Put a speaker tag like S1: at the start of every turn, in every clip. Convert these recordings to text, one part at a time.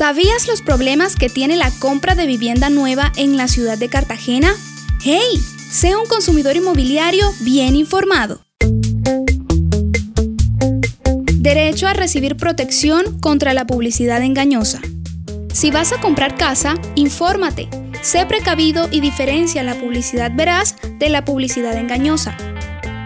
S1: ¿Sabías los problemas que tiene la compra de vivienda nueva en la ciudad de Cartagena? ¡Hey! Sea un consumidor inmobiliario bien informado. Derecho a recibir protección contra la publicidad engañosa. Si vas a comprar casa, infórmate. Sé precavido y diferencia la publicidad veraz de la publicidad engañosa.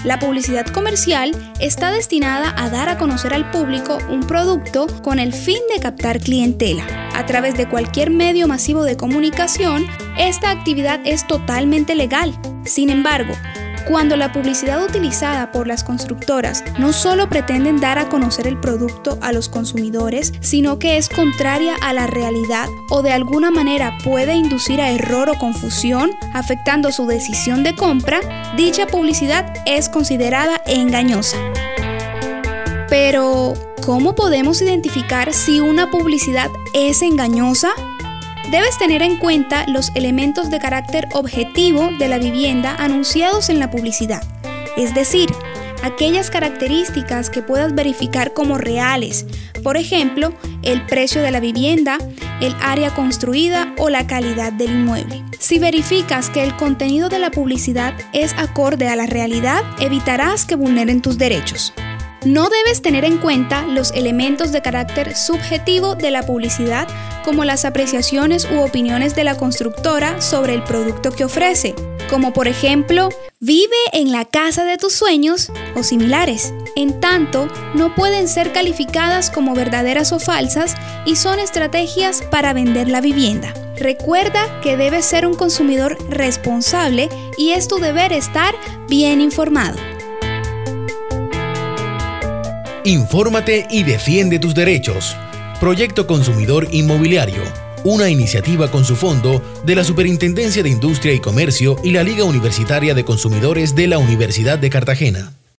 S1: La publicidad comercial está destinada a dar a conocer al público un producto con el fin de captar clientela. A través de cualquier medio masivo de comunicación, esta actividad es totalmente legal. Sin embargo, cuando la publicidad utilizada por las constructoras no solo pretenden dar a conocer el producto a los consumidores, sino que es contraria a la realidad o de alguna manera puede inducir a error o confusión, afectando su decisión de compra, dicha publicidad es considerada engañosa. Pero, ¿cómo podemos identificar si una publicidad es engañosa? Debes tener en cuenta los elementos de carácter objetivo de la vivienda anunciados en la publicidad, es decir, aquellas características que puedas verificar como reales, por ejemplo, el precio de la vivienda, el área construida o la calidad del inmueble. Si verificas que el contenido de la publicidad es acorde a la realidad, evitarás que vulneren tus derechos. No debes tener en cuenta los elementos de carácter subjetivo de la publicidad como las apreciaciones u opiniones de la constructora sobre el producto que ofrece, como por ejemplo, vive en la casa de tus sueños o similares. En tanto, no pueden ser calificadas como verdaderas o falsas y son estrategias para vender la vivienda. Recuerda que debes ser un consumidor responsable y es tu deber estar bien informado.
S2: Infórmate y defiende tus derechos. Proyecto Consumidor Inmobiliario, una iniciativa con su fondo de la Superintendencia de Industria y Comercio y la Liga Universitaria de Consumidores de la Universidad de Cartagena.